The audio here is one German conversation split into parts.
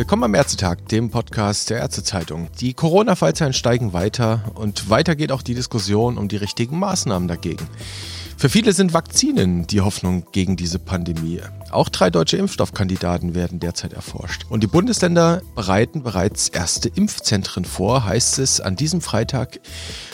Willkommen am Ärztetag, dem Podcast der Ärztezeitung. Die Corona-Fallzahlen steigen weiter und weiter geht auch die Diskussion um die richtigen Maßnahmen dagegen. Für viele sind Vakzinen die Hoffnung gegen diese Pandemie. Auch drei deutsche Impfstoffkandidaten werden derzeit erforscht. Und die Bundesländer bereiten bereits erste Impfzentren vor, heißt es an diesem Freitag.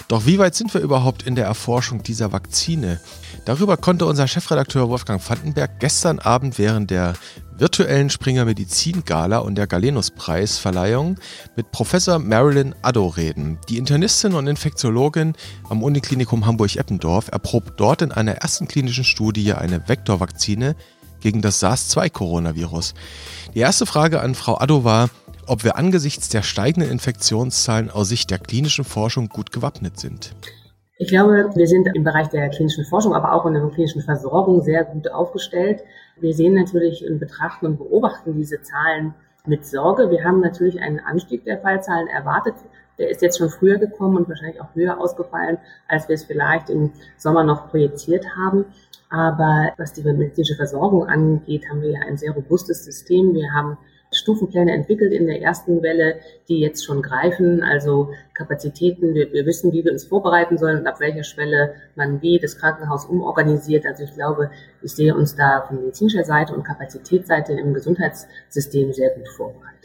Doch wie weit sind wir überhaupt in der Erforschung dieser Vakzine? Darüber konnte unser Chefredakteur Wolfgang Vandenberg gestern Abend während der virtuellen Springer Medizin Gala und der Galenus Preisverleihung mit Professor Marilyn Addo reden. Die Internistin und Infektiologin am Uniklinikum Hamburg-Eppendorf erprobt dort in einer ersten klinischen Studie eine Vektorvakzine gegen das SARS-2-Coronavirus. Die erste Frage an Frau Addo war, ob wir angesichts der steigenden Infektionszahlen aus Sicht der klinischen Forschung gut gewappnet sind. Ich glaube, wir sind im Bereich der klinischen Forschung, aber auch in der klinischen Versorgung sehr gut aufgestellt. Wir sehen natürlich und betrachten und beobachten diese Zahlen mit Sorge. Wir haben natürlich einen Anstieg der Fallzahlen erwartet. Der ist jetzt schon früher gekommen und wahrscheinlich auch höher ausgefallen, als wir es vielleicht im Sommer noch projiziert haben. Aber was die medizinische Versorgung angeht, haben wir ja ein sehr robustes System. Wir haben Stufenpläne entwickelt in der ersten Welle, die jetzt schon greifen, also Kapazitäten. Wir, wir wissen, wie wir uns vorbereiten sollen und ab welcher Schwelle man wie das Krankenhaus umorganisiert. Also ich glaube, ich sehe uns da von medizinischer Seite und Kapazitätsseite im Gesundheitssystem sehr gut vorbereitet.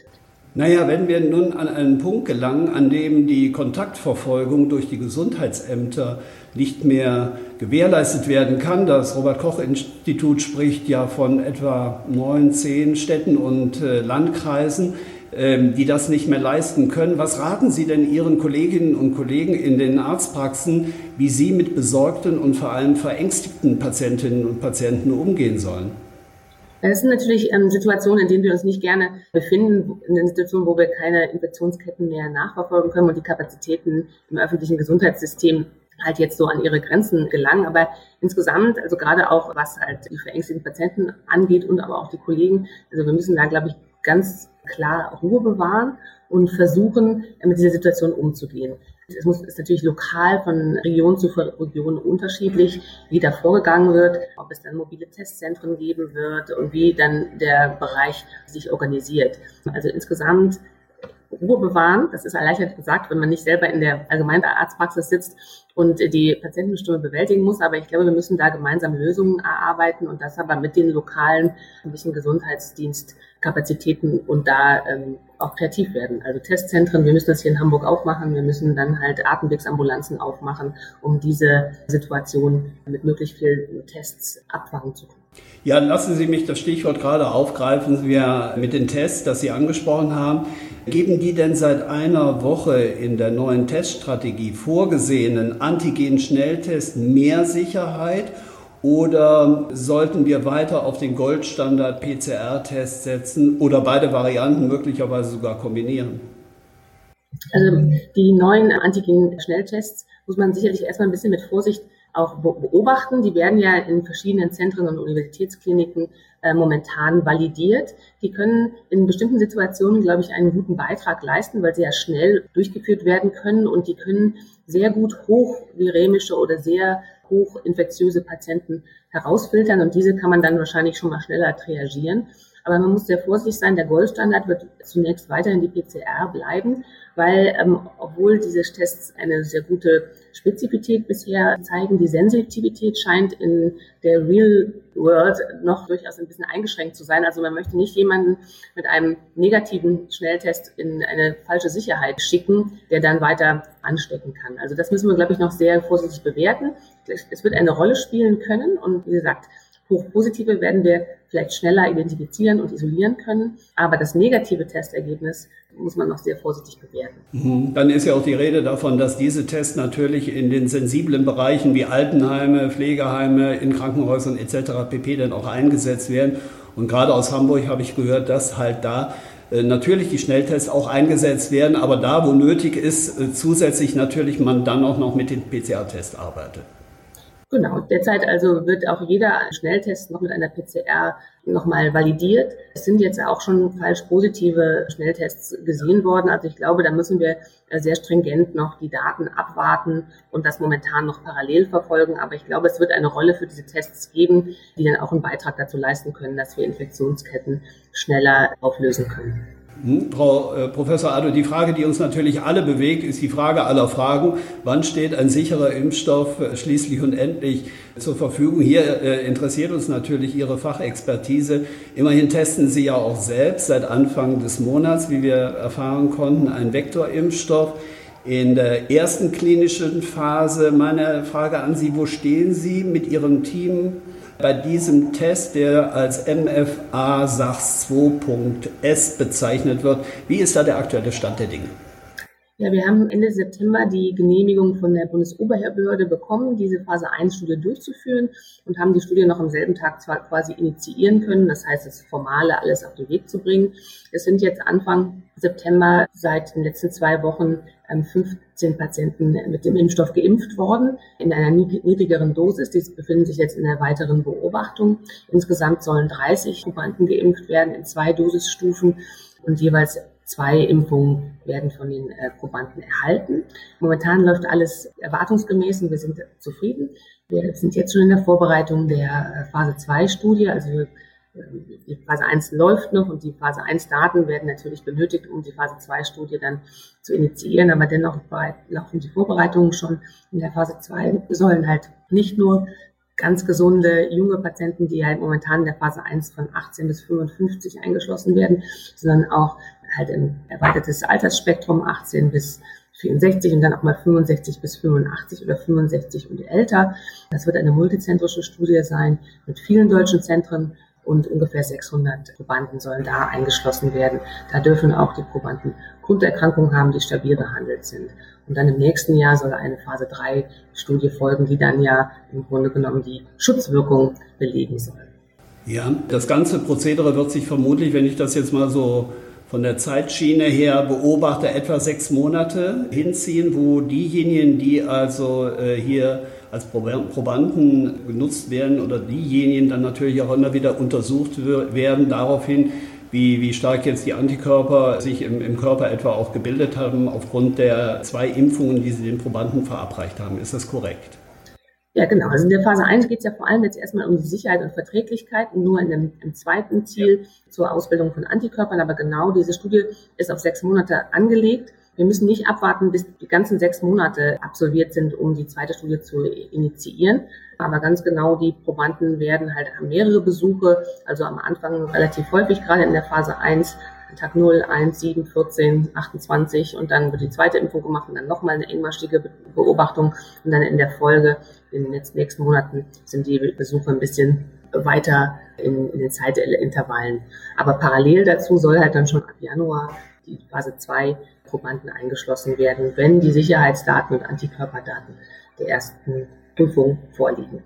Naja, wenn wir nun an einen Punkt gelangen, an dem die Kontaktverfolgung durch die Gesundheitsämter nicht mehr gewährleistet werden kann. Das Robert Koch Institut spricht ja von etwa neun, zehn Städten und äh, Landkreisen, ähm, die das nicht mehr leisten können. Was raten Sie denn Ihren Kolleginnen und Kollegen in den Arztpraxen, wie sie mit besorgten und vor allem verängstigten Patientinnen und Patienten umgehen sollen? Das sind natürlich ähm, Situationen, in denen wir uns nicht gerne befinden, in den Situationen, wo wir keine Infektionsketten mehr nachverfolgen können und die Kapazitäten im öffentlichen Gesundheitssystem halt jetzt so an ihre Grenzen gelangen. Aber insgesamt, also gerade auch was halt die verängstigten Patienten angeht und aber auch die Kollegen, also wir müssen da, glaube ich, ganz klar Ruhe bewahren und versuchen, mit dieser Situation umzugehen. Es muss, ist natürlich lokal von Region zu Region unterschiedlich, wie da vorgegangen wird, ob es dann mobile Testzentren geben wird und wie dann der Bereich sich organisiert. Also insgesamt Ruhe bewahren. Das ist erleichtert gesagt, wenn man nicht selber in der Allgemeinarztpraxis sitzt und die Patientenstimme bewältigen muss. Aber ich glaube, wir müssen da gemeinsam Lösungen erarbeiten und das aber mit den lokalen ein bisschen Gesundheitsdienstkapazitäten und da ähm, auch kreativ werden. Also Testzentren, wir müssen das hier in Hamburg aufmachen. Wir müssen dann halt Atemwegsambulanzen aufmachen, um diese Situation mit möglichst vielen Tests abfangen zu können. Ja, lassen Sie mich das Stichwort gerade aufgreifen. Wir mit den Tests, das Sie angesprochen haben. Geben die denn seit einer Woche in der neuen Teststrategie vorgesehenen Antigen-Schnelltests mehr Sicherheit oder sollten wir weiter auf den Goldstandard PCR-Test setzen oder beide Varianten möglicherweise sogar kombinieren? Also die neuen Antigen-Schnelltests muss man sicherlich erstmal ein bisschen mit Vorsicht auch beobachten. Die werden ja in verschiedenen Zentren und Universitätskliniken äh, momentan validiert. Die können in bestimmten Situationen, glaube ich, einen guten Beitrag leisten, weil sie ja schnell durchgeführt werden können und die können sehr gut hochviremische oder sehr hochinfektiöse Patienten herausfiltern und diese kann man dann wahrscheinlich schon mal schneller triagieren. Aber man muss sehr vorsichtig sein. Der Goldstandard wird zunächst weiterhin die PCR bleiben, weil ähm, obwohl diese Tests eine sehr gute Spezifität bisher zeigen, die Sensitivität scheint in der Real World noch durchaus ein bisschen eingeschränkt zu sein. Also man möchte nicht jemanden mit einem negativen Schnelltest in eine falsche Sicherheit schicken, der dann weiter anstecken kann. Also das müssen wir, glaube ich, noch sehr vorsichtig bewerten. Es wird eine Rolle spielen können und wie gesagt, Hochpositive werden wir vielleicht schneller identifizieren und isolieren können, aber das negative Testergebnis muss man noch sehr vorsichtig bewerten. Mhm. Dann ist ja auch die Rede davon, dass diese Tests natürlich in den sensiblen Bereichen wie Altenheime, Pflegeheime, in Krankenhäusern etc. pp. dann auch eingesetzt werden. Und gerade aus Hamburg habe ich gehört, dass halt da äh, natürlich die Schnelltests auch eingesetzt werden, aber da, wo nötig ist, äh, zusätzlich natürlich man dann auch noch mit den PCR-Tests arbeitet. Genau, derzeit also wird auch jeder Schnelltest noch mit einer PCR nochmal validiert. Es sind jetzt auch schon falsch positive Schnelltests gesehen worden. Also ich glaube, da müssen wir sehr stringent noch die Daten abwarten und das momentan noch parallel verfolgen. Aber ich glaube, es wird eine Rolle für diese Tests geben, die dann auch einen Beitrag dazu leisten können, dass wir Infektionsketten schneller auflösen können. Hm, Frau äh, Professor Addo, die Frage, die uns natürlich alle bewegt, ist die Frage aller Fragen. Wann steht ein sicherer Impfstoff äh, schließlich und endlich zur Verfügung? Hier äh, interessiert uns natürlich Ihre Fachexpertise. Immerhin testen Sie ja auch selbst seit Anfang des Monats, wie wir erfahren konnten, einen Vektorimpfstoff in der ersten klinischen Phase. Meine Frage an Sie, wo stehen Sie mit Ihrem Team bei diesem Test, der als MFA SARS 2.S bezeichnet wird. Wie ist da der aktuelle Stand der Dinge? Ja, wir haben Ende September die Genehmigung von der Bundesoberhörbehörde bekommen, diese Phase 1 Studie durchzuführen und haben die Studie noch am selben Tag zwar quasi initiieren können. Das heißt, das Formale alles auf den Weg zu bringen. Es sind jetzt Anfang September seit den letzten zwei Wochen 15 ähm, Patienten mit dem Impfstoff geimpft worden in einer niedrigeren Dosis. Die befinden sich jetzt in der weiteren Beobachtung. Insgesamt sollen 30 Probanden geimpft werden in zwei Dosisstufen und jeweils Zwei Impfungen werden von den äh, Probanden erhalten. Momentan läuft alles erwartungsgemäß und wir sind zufrieden. Wir sind jetzt schon in der Vorbereitung der äh, Phase 2 Studie. Also äh, die Phase 1 läuft noch und die Phase 1 Daten werden natürlich benötigt, um die Phase 2 Studie dann zu initiieren. Aber dennoch laufen die Vorbereitungen schon in der Phase 2. Wir sollen halt nicht nur ganz gesunde junge Patienten, die halt momentan in der Phase 1 von 18 bis 55 eingeschlossen werden, sondern auch halt ein erweitertes Altersspektrum 18 bis 64 und dann auch mal 65 bis 85 oder 65 und älter. Das wird eine multizentrische Studie sein mit vielen deutschen Zentren und ungefähr 600 Probanden sollen da eingeschlossen werden. Da dürfen auch die Probanden Grunderkrankungen haben, die stabil behandelt sind. Und dann im nächsten Jahr soll eine Phase 3 Studie folgen, die dann ja im Grunde genommen die Schutzwirkung belegen soll. Ja, das ganze Prozedere wird sich vermutlich, wenn ich das jetzt mal so von der Zeitschiene her beobachte, etwa sechs Monate hinziehen, wo diejenigen, die also äh, hier als Probanden genutzt werden oder diejenigen dann natürlich auch immer wieder untersucht werden daraufhin, wie, wie stark jetzt die Antikörper sich im, im Körper etwa auch gebildet haben aufgrund der zwei Impfungen, die sie den Probanden verabreicht haben. Ist das korrekt? Ja, genau. Also in der Phase 1 geht es ja vor allem jetzt erstmal um die Sicherheit und Verträglichkeit und nur in dem, im zweiten Ziel zur Ausbildung von Antikörpern. Aber genau diese Studie ist auf sechs Monate angelegt. Wir müssen nicht abwarten, bis die ganzen sechs Monate absolviert sind, um die zweite Studie zu initiieren. Aber ganz genau, die Probanden werden halt mehrere Besuche, also am Anfang relativ häufig, gerade in der Phase 1, Tag 0, 1, 7, 14, 28 und dann wird die zweite Impfung gemacht und dann nochmal eine engmaschige Beobachtung und dann in der Folge in den nächsten Monaten sind die Besuche ein bisschen weiter in, in den Zeitintervallen. Aber parallel dazu soll halt dann schon ab Januar die Phase 2 Probanden eingeschlossen werden, wenn die Sicherheitsdaten und Antikörperdaten der ersten Prüfung vorliegen.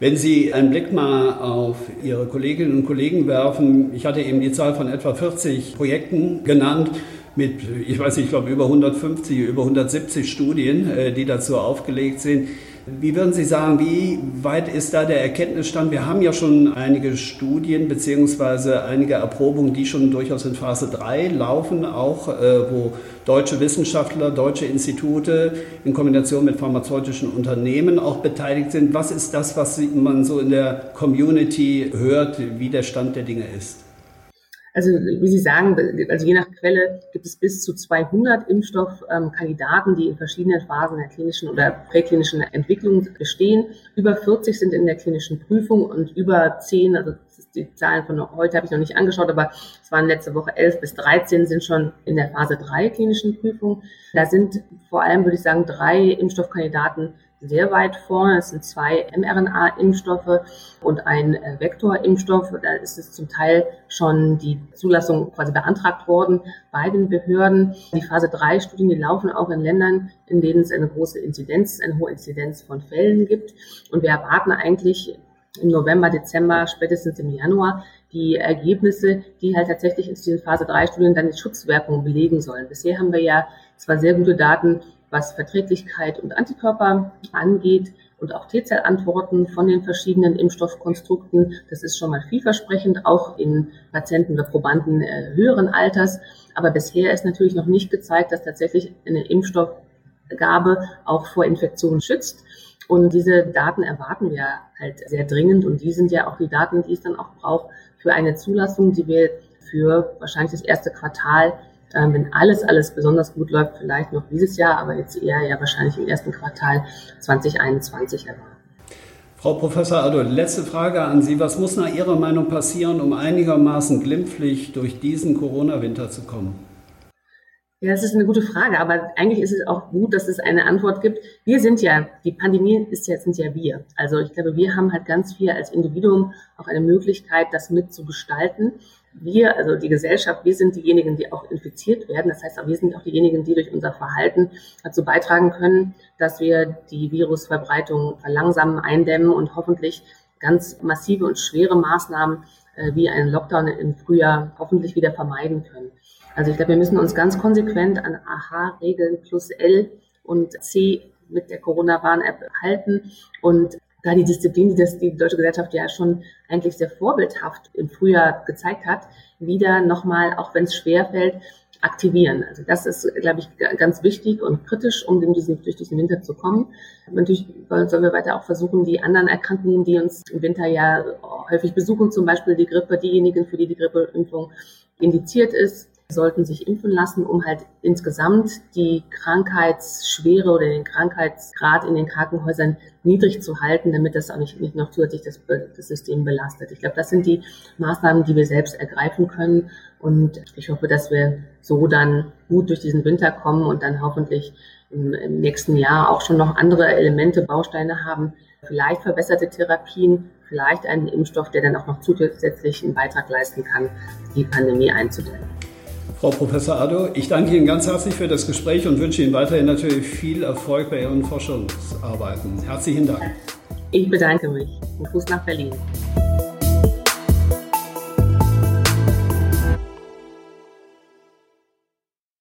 Wenn Sie einen Blick mal auf Ihre Kolleginnen und Kollegen werfen, ich hatte eben die Zahl von etwa 40 Projekten genannt mit, ich weiß nicht, ich glaube über 150, über 170 Studien, äh, die dazu aufgelegt sind. Wie würden Sie sagen, wie weit ist da der Erkenntnisstand? Wir haben ja schon einige Studien beziehungsweise einige Erprobungen, die schon durchaus in Phase 3 laufen, auch äh, wo deutsche Wissenschaftler, deutsche Institute in Kombination mit pharmazeutischen Unternehmen auch beteiligt sind. Was ist das, was man so in der Community hört, wie der Stand der Dinge ist? Also wie Sie sagen, also je nach Quelle gibt es bis zu 200 Impfstoffkandidaten, die in verschiedenen Phasen der klinischen oder präklinischen Entwicklung bestehen. Über 40 sind in der klinischen Prüfung und über 10, also die Zahlen von heute habe ich noch nicht angeschaut, aber es waren letzte Woche 11 bis 13 sind schon in der Phase 3 klinischen Prüfung. Da sind vor allem, würde ich sagen, drei Impfstoffkandidaten sehr weit vorne. Es sind zwei mRNA-Impfstoffe und ein äh, Vektor-Impfstoff. Da ist es zum Teil schon die Zulassung quasi beantragt worden bei den Behörden. Die Phase 3 Studien, die laufen auch in Ländern, in denen es eine große Inzidenz, eine hohe Inzidenz von Fällen gibt. Und wir erwarten eigentlich im November, Dezember, spätestens im Januar die Ergebnisse, die halt tatsächlich in diesen Phase 3 Studien dann die Schutzwirkung belegen sollen. Bisher haben wir ja zwar sehr gute Daten, was Verträglichkeit und Antikörper angeht und auch T-Zellantworten von den verschiedenen Impfstoffkonstrukten. Das ist schon mal vielversprechend, auch in Patienten oder Probanden äh, höheren Alters. Aber bisher ist natürlich noch nicht gezeigt, dass tatsächlich eine Impfstoffgabe auch vor Infektionen schützt. Und diese Daten erwarten wir halt sehr dringend. Und die sind ja auch die Daten, die es dann auch braucht für eine Zulassung, die wir für wahrscheinlich das erste Quartal, äh, wenn alles, alles besonders gut läuft, vielleicht noch dieses Jahr, aber jetzt eher ja wahrscheinlich im ersten Quartal 2021 erwarten. Frau Professor Adol, letzte Frage an Sie. Was muss nach Ihrer Meinung passieren, um einigermaßen glimpflich durch diesen Corona-Winter zu kommen? Ja, das ist eine gute Frage, aber eigentlich ist es auch gut, dass es eine Antwort gibt. Wir sind ja, die Pandemie ist ja, sind ja wir. Also ich glaube, wir haben halt ganz viel als Individuum auch eine Möglichkeit, das mitzugestalten. Wir, also die Gesellschaft, wir sind diejenigen, die auch infiziert werden. Das heißt, wir sind auch diejenigen, die durch unser Verhalten dazu beitragen können, dass wir die Virusverbreitung verlangsamen, eindämmen und hoffentlich ganz massive und schwere Maßnahmen äh, wie einen Lockdown im Frühjahr hoffentlich wieder vermeiden können. Also ich glaube, wir müssen uns ganz konsequent an AHA-Regeln plus L und C mit der Corona-Warn-App halten und da die Disziplin, die das die deutsche Gesellschaft ja schon eigentlich sehr vorbildhaft im Frühjahr gezeigt hat, wieder nochmal, auch wenn es schwer fällt, aktivieren. Also das ist, glaube ich, ganz wichtig und kritisch, um durch diesen Winter zu kommen. Natürlich sollen wir weiter auch versuchen, die anderen Erkrankungen, die uns im Winter ja häufig besuchen, zum Beispiel die Grippe, diejenigen, für die die Grippeimpfung indiziert ist, sollten sich impfen lassen, um halt insgesamt die Krankheitsschwere oder den Krankheitsgrad in den Krankenhäusern niedrig zu halten, damit das auch nicht, nicht noch zusätzlich das, das System belastet. Ich glaube, das sind die Maßnahmen, die wir selbst ergreifen können. Und ich hoffe, dass wir so dann gut durch diesen Winter kommen und dann hoffentlich im, im nächsten Jahr auch schon noch andere Elemente, Bausteine haben, vielleicht verbesserte Therapien, vielleicht einen Impfstoff, der dann auch noch zusätzlich einen Beitrag leisten kann, die Pandemie einzudämmen. Frau Professor Addo, ich danke Ihnen ganz herzlich für das Gespräch und wünsche Ihnen weiterhin natürlich viel Erfolg bei Ihren Forschungsarbeiten. Herzlichen Dank. Ich bedanke mich. Und Fuß nach Berlin.